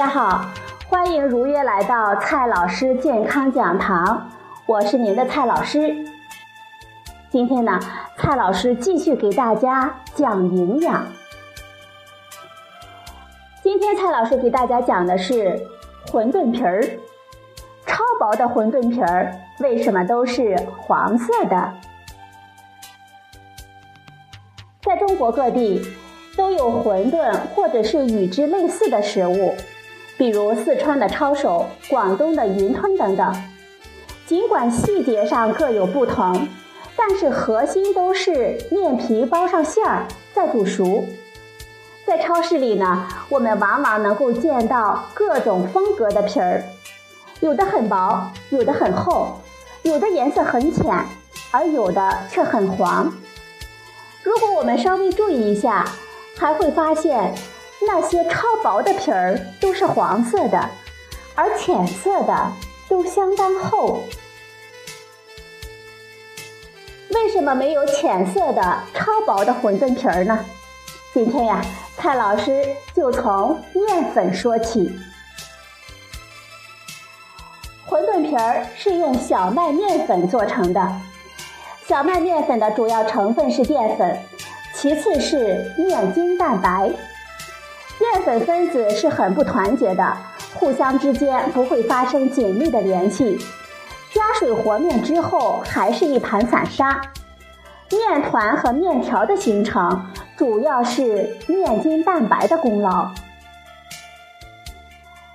大家好，欢迎如约来到蔡老师健康讲堂，我是您的蔡老师。今天呢，蔡老师继续给大家讲营养。今天蔡老师给大家讲的是馄饨皮儿，超薄的馄饨皮儿为什么都是黄色的？在中国各地都有馄饨或者是与之类似的食物。比如四川的抄手、广东的云吞等等，尽管细节上各有不同，但是核心都是面皮包上馅儿再煮熟。在超市里呢，我们往往能够见到各种风格的皮儿，有的很薄，有的很厚，有的颜色很浅，而有的却很黄。如果我们稍微注意一下，还会发现。那些超薄的皮儿都是黄色的，而浅色的都相当厚。为什么没有浅色的超薄的馄饨皮儿呢？今天呀，蔡老师就从面粉说起。馄饨皮儿是用小麦面粉做成的，小麦面粉的主要成分是淀粉，其次是面筋蛋白。淀粉分子是很不团结的，互相之间不会发生紧密的联系。加水和面之后，还是一盘散沙。面团和面条的形成，主要是面筋蛋白的功劳。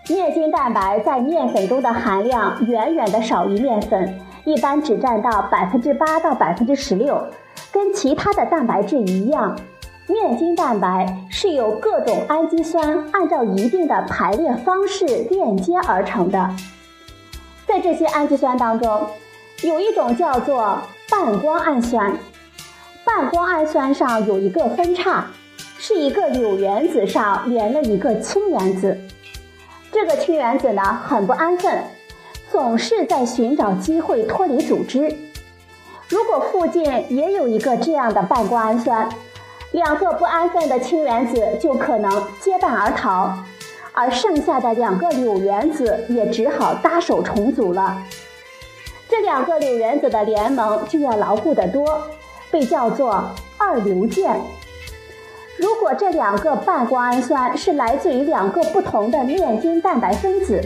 面筋蛋白在面粉中的含量远远的少于面粉，一般只占到百分之八到百分之十六，跟其他的蛋白质一样。面筋蛋白是由各种氨基酸按照一定的排列方式链接而成的。在这些氨基酸当中，有一种叫做半胱氨酸。半胱氨酸上有一个分叉，是一个硫原子上连了一个氢原子。这个氢原子呢很不安分，总是在寻找机会脱离组织。如果附近也有一个这样的半胱氨酸，两个不安分的氢原子就可能结伴而逃，而剩下的两个硫原子也只好搭手重组了。这两个硫原子的联盟就要牢固得多，被叫做二硫键。如果这两个半胱氨酸是来自于两个不同的面筋蛋白分子，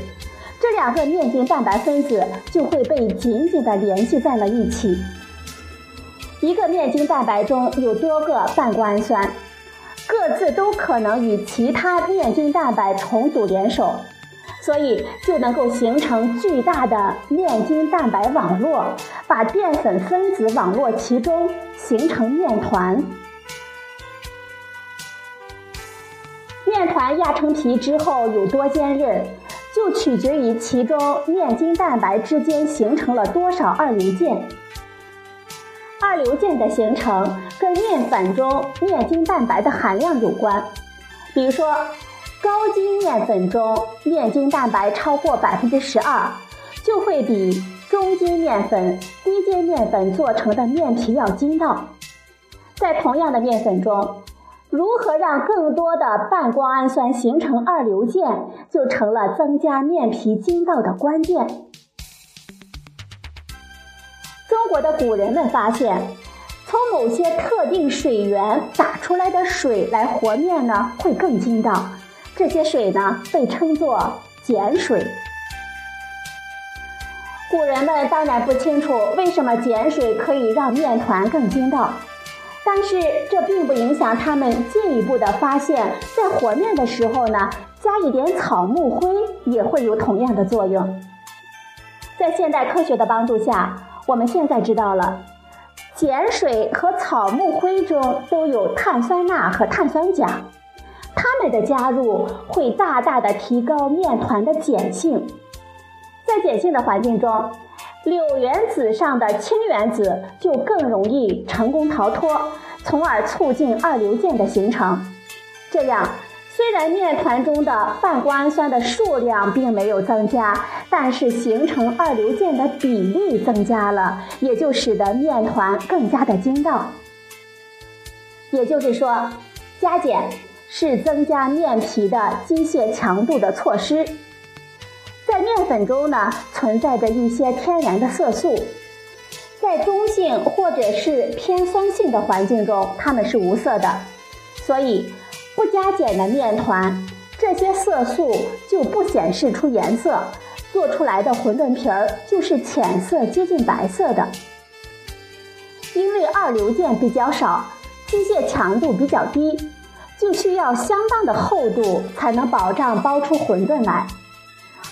这两个面筋蛋白分子就会被紧紧地联系在了一起。一个面筋蛋白中有多个半胱氨酸，各自都可能与其他面筋蛋白重组联手，所以就能够形成巨大的面筋蛋白网络，把淀粉分子网络其中，形成面团。面团压成皮之后有多坚韧，就取决于其中面筋蛋白之间形成了多少二硫键。二硫键的形成跟面粉中面筋蛋白的含量有关。比如说，高筋面粉中面筋蛋白超过百分之十二，就会比中筋面粉、低筋面粉做成的面皮要筋道。在同样的面粉中，如何让更多的半胱氨酸形成二硫键，就成了增加面皮筋道的关键。国的古人们发现，从某些特定水源打出来的水来和面呢，会更筋道。这些水呢，被称作碱水。古人们当然不清楚为什么碱水可以让面团更筋道，但是这并不影响他们进一步的发现，在和面的时候呢，加一点草木灰也会有同样的作用。在现代科学的帮助下。我们现在知道了，碱水和草木灰中都有碳酸钠和碳酸钾，它们的加入会大大的提高面团的碱性。在碱性的环境中，硫原子上的氢原子就更容易成功逃脱，从而促进二硫键的形成。这样。虽然面团中的半胱氨酸的数量并没有增加，但是形成二硫键的比例增加了，也就使得面团更加的筋道。也就是说，加碱是增加面皮的机械强度的措施。在面粉中呢，存在着一些天然的色素，在中性或者是偏酸性的环境中，它们是无色的，所以不加碱的面团，这些色素就不显示出颜色，做出来的馄饨皮儿就是浅色接近白色的。因为二硫键比较少，机械强度比较低，就需要相当的厚度才能保障包出馄饨来。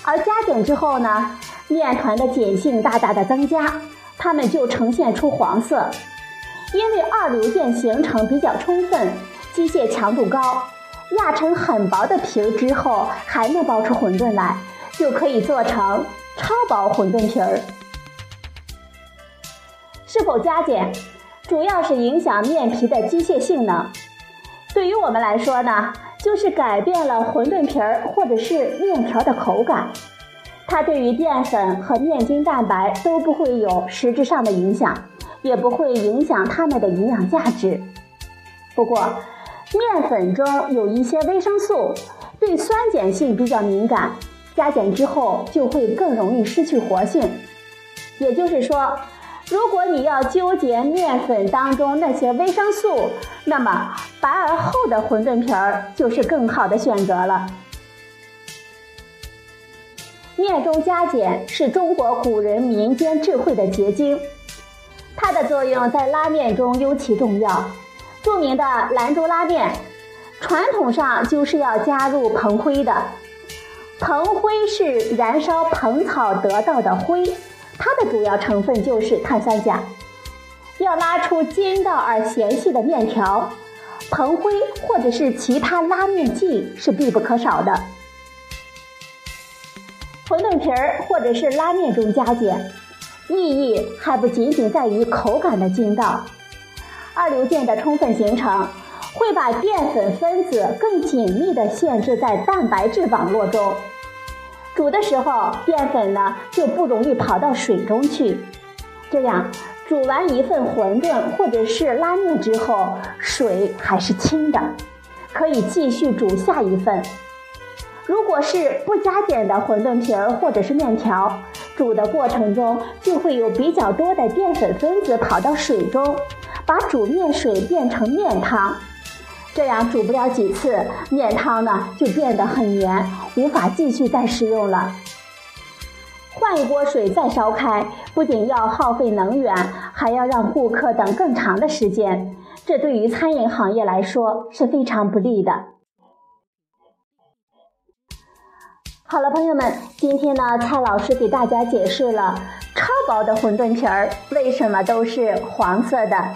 而加碱之后呢，面团的碱性大大的增加，它们就呈现出黄色。因为二硫键形成比较充分，机械强度高，压成很薄的皮儿之后还能包出馄饨来，就可以做成超薄馄饨皮儿。是否加碱，主要是影响面皮的机械性能。对于我们来说呢？就是改变了馄饨皮儿或者是面条的口感，它对于淀粉和面筋蛋白都不会有实质上的影响，也不会影响它们的营养价值。不过，面粉中有一些维生素对酸碱性比较敏感，加碱之后就会更容易失去活性。也就是说。如果你要纠结面粉当中那些维生素，那么白而厚的馄饨皮儿就是更好的选择了。面中加碱是中国古人民间智慧的结晶，它的作用在拉面中尤其重要。著名的兰州拉面，传统上就是要加入蓬灰的，蓬灰是燃烧蓬草得到的灰。它的主要成分就是碳酸钾。要拉出筋道而纤细的面条，蓬灰或者是其他拉面剂是必不可少的。馄饨皮儿或者是拉面中加碱，意义还不仅仅在于口感的筋道。二硫键的充分形成，会把淀粉分子更紧密地限制在蛋白质网络中。煮的时候，淀粉呢就不容易跑到水中去，这样煮完一份馄饨或者是拉面之后，水还是清的，可以继续煮下一份。如果是不加碱的馄饨皮儿或者是面条，煮的过程中就会有比较多的淀粉分子跑到水中，把煮面水变成面汤。这样煮不了几次，面汤呢就变得很黏，无法继续再食用了。换一锅水再烧开，不仅要耗费能源，还要让顾客等更长的时间，这对于餐饮行业来说是非常不利的。好了，朋友们，今天呢，蔡老师给大家解释了超薄的馄饨皮儿为什么都是黄色的。